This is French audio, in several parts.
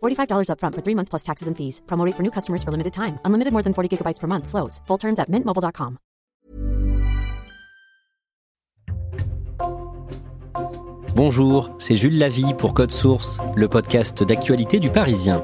$45 upfront for three months plus taxes and fees. Promote for new customers for limited time. Unlimited more than 40 gigabytes per month. Slows. Full terms at mintmobile.com. Bonjour, c'est Jules Lavie pour Code Source, le podcast d'actualité du Parisien.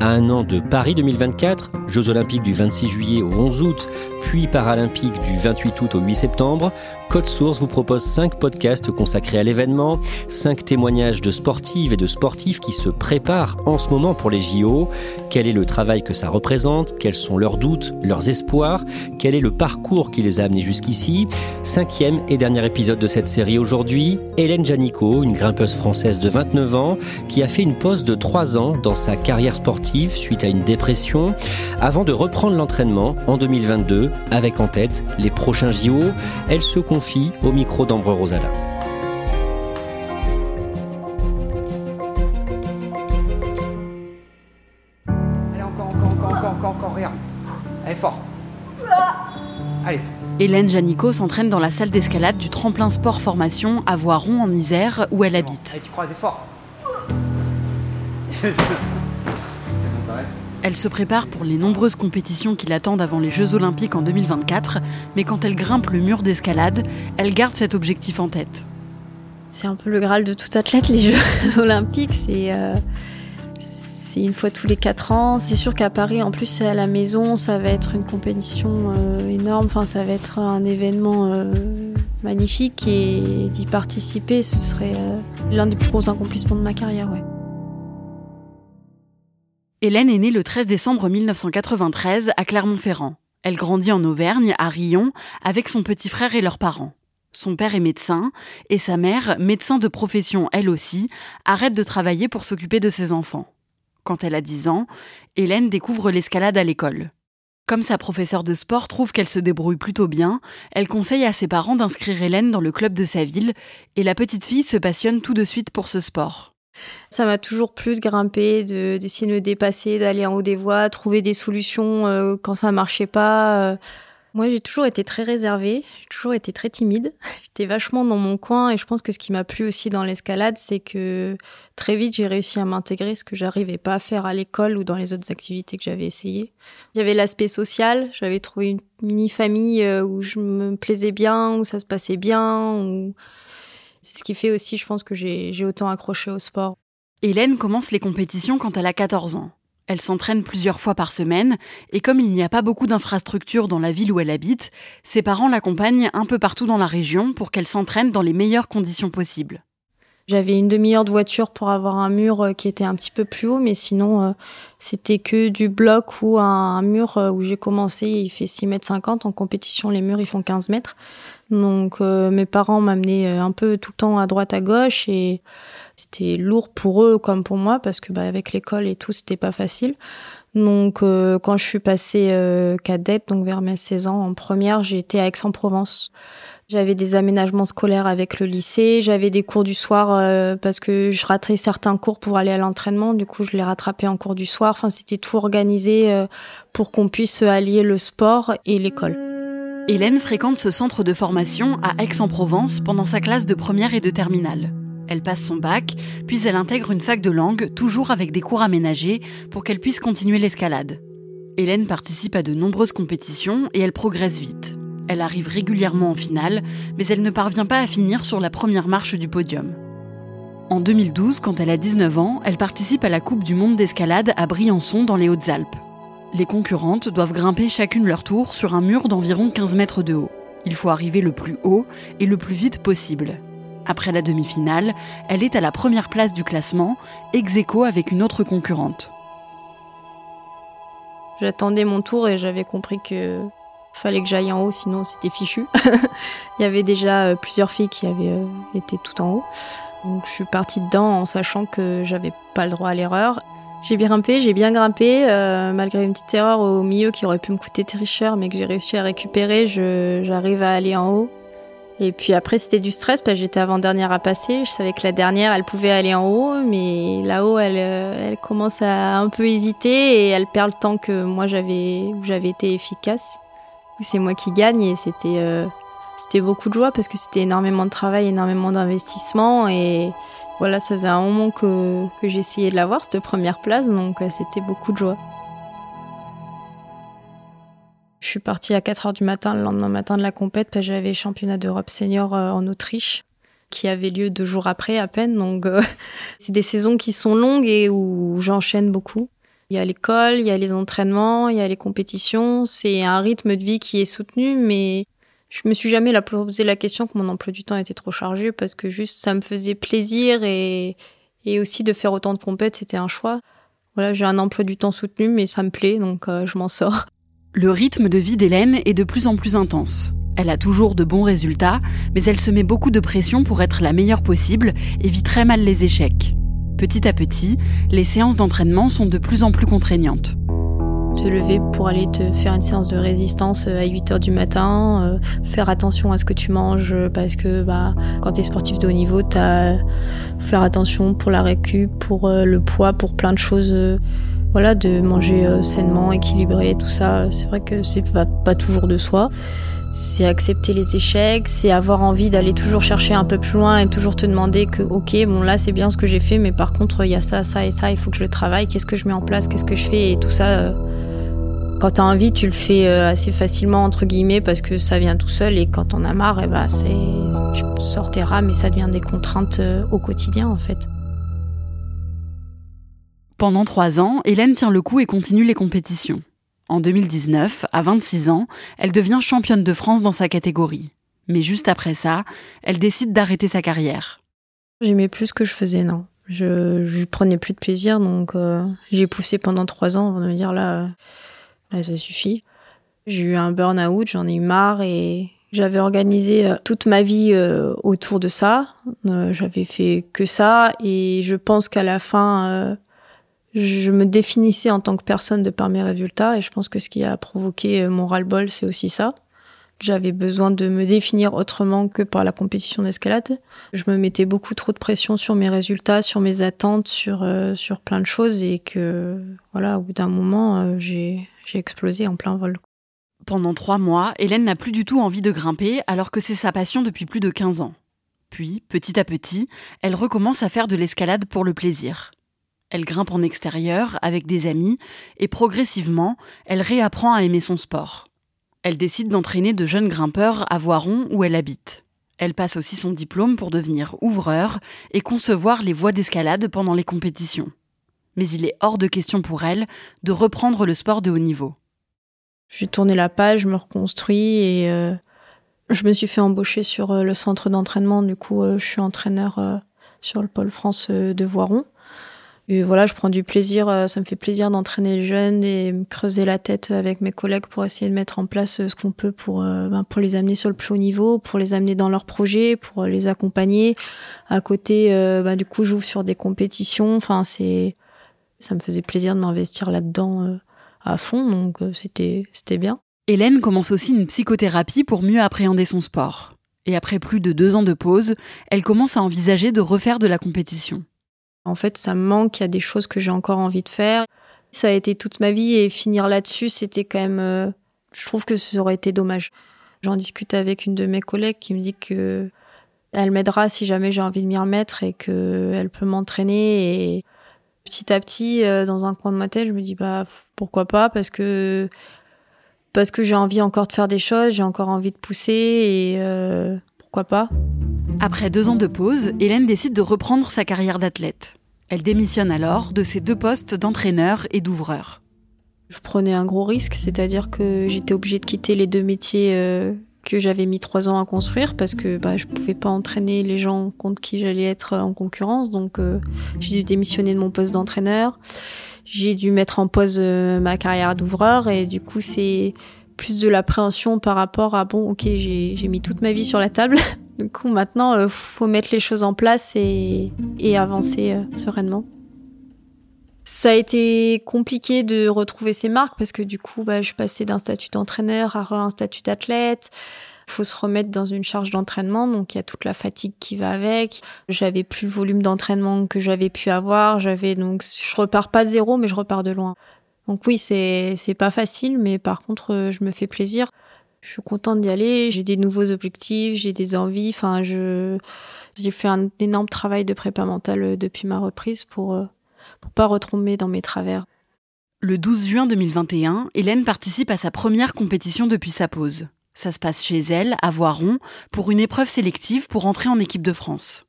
À un an de Paris 2024, Jeux olympiques du 26 juillet au 11 août, puis paralympiques du 28 août au 8 septembre, Code Source vous propose 5 podcasts consacrés à l'événement, 5 témoignages de sportives et de sportifs qui se préparent en ce moment pour les JO. Quel est le travail que ça représente? Quels sont leurs doutes, leurs espoirs? Quel est le parcours qui les a amenés jusqu'ici? Cinquième et dernier épisode de cette série aujourd'hui, Hélène Janico, une grimpeuse française de 29 ans, qui a fait une pause de 3 ans dans sa carrière sportive suite à une dépression avant de reprendre l'entraînement en 2022 avec en tête les prochains JO. Elle se confie au micro d'Ambre Rosala. Allez, encore, encore, encore, encore, encore, encore, regarde. Allez, fort. Allez. Hélène Janico s'entraîne dans la salle d'escalade du tremplin sport formation à Voiron en Isère où elle habite. Allez, tu crois, fort. Elle se prépare pour les nombreuses compétitions qui l'attendent avant les Jeux Olympiques en 2024, mais quand elle grimpe le mur d'escalade, elle garde cet objectif en tête. C'est un peu le Graal de tout athlète, les Jeux Olympiques. C'est euh, c'est une fois tous les quatre ans. C'est sûr qu'à Paris, en plus, c'est à la maison. Ça va être une compétition euh, énorme. Enfin, ça va être un événement euh, magnifique. Et d'y participer, ce serait l'un des plus gros accomplissements de ma carrière. Ouais. Hélène est née le 13 décembre 1993 à Clermont-Ferrand. Elle grandit en Auvergne, à Rion, avec son petit frère et leurs parents. Son père est médecin et sa mère, médecin de profession elle aussi, arrête de travailler pour s'occuper de ses enfants. Quand elle a 10 ans, Hélène découvre l'escalade à l'école. Comme sa professeure de sport trouve qu'elle se débrouille plutôt bien, elle conseille à ses parents d'inscrire Hélène dans le club de sa ville et la petite fille se passionne tout de suite pour ce sport. Ça m'a toujours plu de grimper, de d'essayer de me dépasser, d'aller en haut des voies, trouver des solutions euh, quand ça marchait pas. Euh. Moi, j'ai toujours été très réservée, j'ai toujours été très timide. J'étais vachement dans mon coin et je pense que ce qui m'a plu aussi dans l'escalade, c'est que très vite, j'ai réussi à m'intégrer, ce que j'arrivais pas à faire à l'école ou dans les autres activités que j'avais essayé. Il y avait l'aspect social, j'avais trouvé une mini famille euh, où je me plaisais bien, où ça se passait bien, où c'est ce qui fait aussi, je pense, que j'ai autant accroché au sport. Hélène commence les compétitions quand elle a 14 ans. Elle s'entraîne plusieurs fois par semaine, et comme il n'y a pas beaucoup d'infrastructures dans la ville où elle habite, ses parents l'accompagnent un peu partout dans la région pour qu'elle s'entraîne dans les meilleures conditions possibles. J'avais une demi-heure de voiture pour avoir un mur euh, qui était un petit peu plus haut, mais sinon, euh, c'était que du bloc ou un, mur euh, où j'ai commencé, il fait 6 mètres 50. En compétition, les murs, ils font 15 mètres. Donc, mes parents m'amenaient un peu tout le temps à droite, à gauche et c'était lourd pour eux comme pour moi parce que, bah, avec l'école et tout, c'était pas facile. Donc, quand je suis passée cadette, donc vers mes 16 ans, en première, j'ai été à Aix-en-Provence. J'avais des aménagements scolaires avec le lycée, j'avais des cours du soir euh, parce que je ratais certains cours pour aller à l'entraînement, du coup je les rattrapais en cours du soir. Enfin, c'était tout organisé euh, pour qu'on puisse allier le sport et l'école. Hélène fréquente ce centre de formation à Aix-en-Provence pendant sa classe de première et de terminale. Elle passe son bac, puis elle intègre une fac de langue, toujours avec des cours aménagés, pour qu'elle puisse continuer l'escalade. Hélène participe à de nombreuses compétitions et elle progresse vite. Elle arrive régulièrement en finale, mais elle ne parvient pas à finir sur la première marche du podium. En 2012, quand elle a 19 ans, elle participe à la Coupe du Monde d'escalade à Briançon dans les Hautes-Alpes. Les concurrentes doivent grimper chacune leur tour sur un mur d'environ 15 mètres de haut. Il faut arriver le plus haut et le plus vite possible. Après la demi-finale, elle est à la première place du classement, ex aequo avec une autre concurrente. J'attendais mon tour et j'avais compris que fallait que j'aille en haut, sinon c'était fichu. Il y avait déjà euh, plusieurs filles qui avaient euh, été tout en haut. Donc je suis partie dedans en sachant que j'avais pas le droit à l'erreur. J'ai bien grimpé, j'ai bien grimpé, euh, malgré une petite erreur au milieu qui aurait pu me coûter très cher, mais que j'ai réussi à récupérer. J'arrive à aller en haut. Et puis après, c'était du stress parce que j'étais avant-dernière à passer. Je savais que la dernière, elle pouvait aller en haut, mais là-haut, elle, elle commence à un peu hésiter et elle perd le temps que moi j'avais, j'avais été efficace. C'est moi qui gagne et c'était, euh, c'était beaucoup de joie parce que c'était énormément de travail, énormément d'investissement et voilà, ça faisait un moment que, que j'essayais de l'avoir, cette première place, donc c'était beaucoup de joie. Je suis partie à 4 heures du matin le lendemain matin de la compète parce que j'avais championnat d'Europe senior euh, en Autriche qui avait lieu deux jours après à peine. Donc euh, c'est des saisons qui sont longues et où j'enchaîne beaucoup. Il y a l'école, il y a les entraînements, il y a les compétitions. C'est un rythme de vie qui est soutenu, mais je me suis jamais posé la question que mon emploi du temps était trop chargé parce que juste ça me faisait plaisir et, et aussi de faire autant de compètes, c'était un choix. Voilà, j'ai un emploi du temps soutenu, mais ça me plaît, donc euh, je m'en sors. Le rythme de vie d'Hélène est de plus en plus intense. Elle a toujours de bons résultats, mais elle se met beaucoup de pression pour être la meilleure possible et vit très mal les échecs. Petit à petit, les séances d'entraînement sont de plus en plus contraignantes te lever pour aller te faire une séance de résistance euh, à 8 heures du matin, euh, faire attention à ce que tu manges parce que bah, quand tu es sportif de haut niveau, tu as faire attention pour la récup, pour euh, le poids, pour plein de choses. voilà, de manger sainement, équilibré, tout ça, c'est vrai que c'est va pas toujours de soi. C'est accepter les échecs, c'est avoir envie d'aller toujours chercher un peu plus loin et toujours te demander que, ok, bon là c'est bien ce que j'ai fait, mais par contre il y a ça, ça et ça, il faut que je le travaille, qu'est-ce que je mets en place, qu'est-ce que je fais, et tout ça, quand t'as envie, tu le fais euh, assez facilement, entre guillemets, parce que ça vient tout seul. Et quand t'en as marre, eh ben, c'est, tu sors tes rames et ça devient des contraintes euh, au quotidien, en fait. Pendant trois ans, Hélène tient le coup et continue les compétitions. En 2019, à 26 ans, elle devient championne de France dans sa catégorie. Mais juste après ça, elle décide d'arrêter sa carrière. J'aimais plus ce que je faisais, non. Je, je prenais plus de plaisir, donc euh, j'ai poussé pendant trois ans avant de me dire là, Là, ça suffit. J'ai eu un burn-out, j'en ai eu marre et j'avais organisé euh, toute ma vie euh, autour de ça. Euh, j'avais fait que ça et je pense qu'à la fin, je me définissais en tant que personne de par mes résultats et je pense que ce qui a provoqué mon ras-le-bol, c'est aussi ça. J'avais besoin de me définir autrement que par la compétition d'escalade. Je me mettais beaucoup trop de pression sur mes résultats, sur mes attentes, sur, sur plein de choses et que, voilà, au bout d'un moment, j'ai j'ai explosé en plein vol. Pendant trois mois, Hélène n'a plus du tout envie de grimper alors que c'est sa passion depuis plus de 15 ans. Puis, petit à petit, elle recommence à faire de l'escalade pour le plaisir. Elle grimpe en extérieur avec des amis et progressivement, elle réapprend à aimer son sport. Elle décide d'entraîner de jeunes grimpeurs à Voiron où elle habite. Elle passe aussi son diplôme pour devenir ouvreur et concevoir les voies d'escalade pendant les compétitions mais il est hors de question pour elle de reprendre le sport de haut niveau. J'ai tourné la page, je me reconstruis et euh, je me suis fait embaucher sur euh, le centre d'entraînement. Du coup, euh, je suis entraîneur sur le pôle France de Voiron. Et voilà, je prends du plaisir, ça me fait plaisir d'entraîner les jeunes et me creuser la tête avec mes collègues pour essayer de mettre en place ce qu'on peut pour, ben, pour les amener sur le plus haut niveau, pour les amener dans leurs projets, pour les accompagner. À côté, ben, du coup, j'ouvre sur des compétitions. Enfin, c'est, ça me faisait plaisir de m'investir là-dedans euh, à fond, donc euh, c'était c'était bien. Hélène commence aussi une psychothérapie pour mieux appréhender son sport. Et après plus de deux ans de pause, elle commence à envisager de refaire de la compétition. En fait, ça me manque, il y a des choses que j'ai encore envie de faire. Ça a été toute ma vie et finir là-dessus, c'était quand même... Euh, je trouve que ça aurait été dommage. J'en discute avec une de mes collègues qui me dit que elle m'aidera si jamais j'ai envie de m'y remettre et qu'elle peut m'entraîner et petit à petit, euh, dans un coin de ma tête, je me dis bah pourquoi pas parce que parce que j'ai envie encore de faire des choses, j'ai encore envie de pousser et euh, pas. Après deux ans de pause, Hélène décide de reprendre sa carrière d'athlète. Elle démissionne alors de ses deux postes d'entraîneur et d'ouvreur. Je prenais un gros risque, c'est-à-dire que j'étais obligée de quitter les deux métiers euh, que j'avais mis trois ans à construire parce que bah, je pouvais pas entraîner les gens contre qui j'allais être en concurrence. Donc euh, j'ai dû démissionner de mon poste d'entraîneur. J'ai dû mettre en pause euh, ma carrière d'ouvreur et du coup c'est plus de l'appréhension par rapport à bon ok j'ai mis toute ma vie sur la table. du coup maintenant euh, faut mettre les choses en place et, avancer euh, sereinement. Ça a été compliqué de retrouver ces marques parce que du coup, bah, je passais d'un statut d'entraîneur à un statut d'athlète. Il faut se remettre dans une charge d'entraînement, donc il y a toute la fatigue qui va avec. J'avais plus le volume d'entraînement que j'avais pu avoir. J'avais donc, je repars pas zéro, mais je repars de loin. Donc oui, c'est pas facile, mais par contre, euh, je me fais plaisir. Je suis contente d'y aller. J'ai des nouveaux objectifs, j'ai des envies. Enfin, je j'ai fait un énorme travail de prépa mentale euh, depuis ma reprise pour euh, pour pas retomber dans mes travers. Le 12 juin 2021, Hélène participe à sa première compétition depuis sa pause. Ça se passe chez elle, à Voiron, pour une épreuve sélective pour entrer en équipe de France.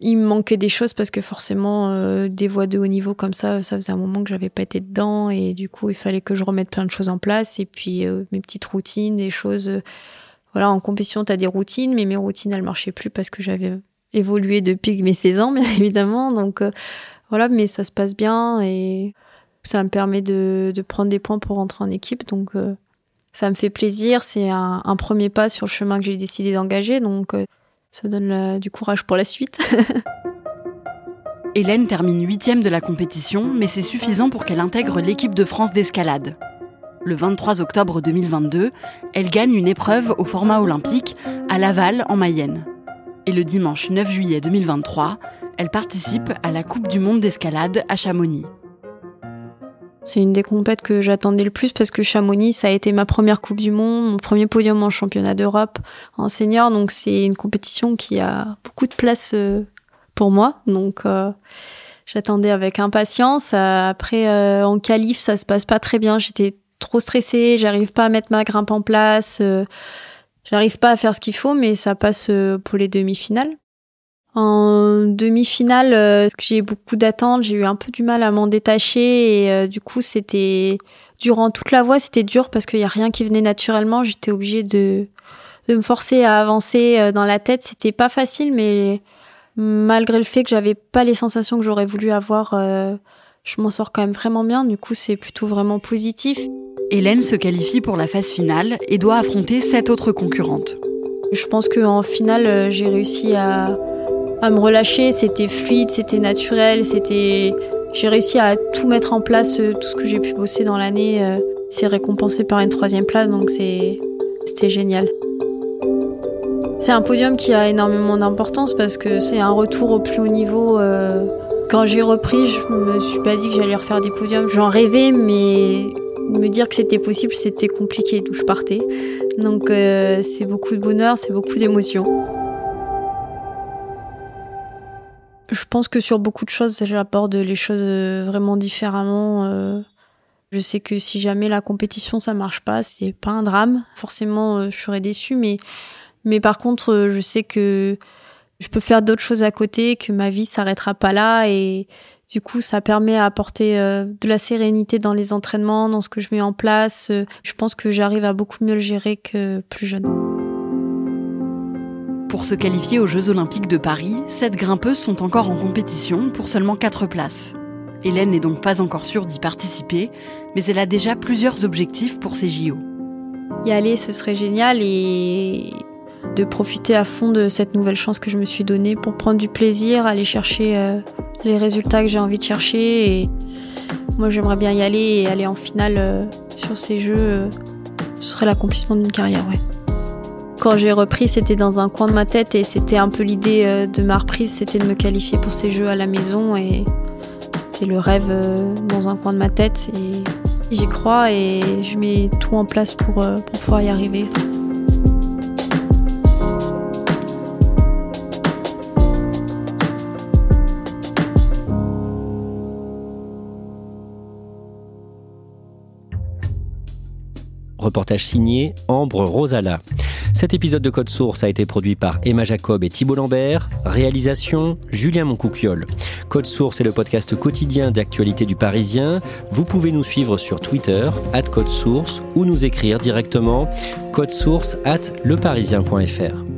Il me manquait des choses parce que forcément, euh, des voies de haut niveau comme ça, ça faisait un moment que j'avais pas été dedans et du coup, il fallait que je remette plein de choses en place et puis euh, mes petites routines, des choses. Euh, voilà, en compétition, tu as des routines, mais mes routines, elles marchaient plus parce que j'avais évolué depuis mes 16 ans, bien évidemment. Donc voilà, mais ça se passe bien et ça me permet de, de prendre des points pour rentrer en équipe. Donc ça me fait plaisir. C'est un, un, premier pas sur le chemin que j'ai décidé d'engager. Donc ça donne la, du courage pour la suite. Hélène termine huitième de la compétition, mais c'est suffisant pour qu'elle intègre l'équipe de France d'escalade. Le 23 octobre 2022, elle gagne une épreuve au format olympique à Laval, en Mayenne. Et le dimanche 9 juillet 2023, elle participe à la Coupe du Monde d'escalade à Chamonix. C'est une des compètes que j'attendais le plus parce que Chamonix, ça a été ma première Coupe du Monde, mon premier podium en championnat d'Europe en senior. Donc c'est une compétition qui a beaucoup de place euh, pour moi. Donc euh, j'attendais avec impatience. Après, euh, en qualif, ça se passe pas très bien. J'étais trop stressée, j'arrive pas à mettre ma grimpe en place. J'arrive pas à faire ce qu'il faut, mais ça passe pour les demi-finales. En demi-finale, euh, j'ai beaucoup d'attentes, j'ai eu un peu du mal à m'en détacher et euh, du coup c'était durant toute la voie c'était dur parce qu'il y a rien qui venait naturellement. J'étais obligée de de me forcer à avancer euh, dans la tête. C'était pas facile, mais malgré le fait que j'avais pas les sensations que j'aurais voulu avoir, je m'en sors quand même vraiment bien. Du coup c'est plutôt vraiment positif. Hélène se qualifie pour la phase finale et doit affronter sept autres concurrentes. Je pense qu'en finale, j'ai réussi à, à me relâcher. C'était fluide, c'était naturel, c'était. J'ai réussi à tout mettre en place, euh, tout ce que j'ai pu bosser dans l'année. euh, C'est récompensé par une troisième place, donc c'est c'était génial. C'est un podium qui a énormément d'importance parce que c'est un retour au plus haut niveau. euh, Quand j'ai repris, je me suis pas dit que j'allais refaire des podiums. J'en rêvais, mais me dire que c'était possible, c'était compliqué d'où je partais. Donc c'est beaucoup de bonheur, c'est beaucoup d'émotions. Je pense que sur beaucoup de choses, j'aborde les choses euh, vraiment différemment. euh. Je sais que si jamais la compétition ça marche pas, c'est pas un drame. Forcément, euh, je serais déçue, mais mais par contre, je sais que je peux faire d'autres choses à côté, que ma vie s'arrêtera pas là et du coup, ça permet à apporter de la sérénité dans les entraînements, dans ce que je mets en place. Je pense que j'arrive à beaucoup mieux le gérer que plus jeune. Pour se qualifier aux Jeux Olympiques de Paris, sept grimpeuses sont encore en compétition pour seulement quatre places. Hélène n'est donc pas encore sûre d'y participer, mais elle a déjà plusieurs objectifs pour ces JO. Y aller, ce serait génial et de profiter à fond de cette nouvelle chance que je me suis donnée pour prendre du plaisir, aller chercher euh, les résultats que j'ai envie de chercher. Moi, j'aimerais bien y aller et aller en finale euh, sur ces jeux. euh, ce serait l'accomplissement d'une carrière, ouais. Quand j'ai repris, c'était dans un coin de ma tête et c'était un peu l'idée euh, de ma reprise, c'était de me qualifier pour ces jeux à la maison et c'était le rêve euh, dans un coin de ma tête et j'y crois et je mets tout en place pour, euh, pour pouvoir y arriver. Reportage signé Ambre Rosala. Cet épisode de Code Source a été produit par Emma Jacob et Thibault Lambert. Réalisation Julien Moncouquiole. Code Source est le podcast quotidien d'actualité du Parisien. Vous pouvez nous suivre sur Twitter, at Code Source, ou nous écrire directement code source at leparisien.fr.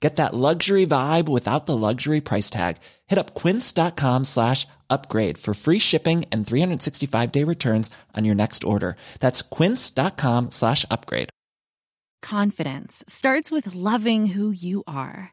Get that luxury vibe without the luxury price tag. Hit up quince.com slash upgrade for free shipping and 365 day returns on your next order. That's quince.com slash upgrade. Confidence starts with loving who you are.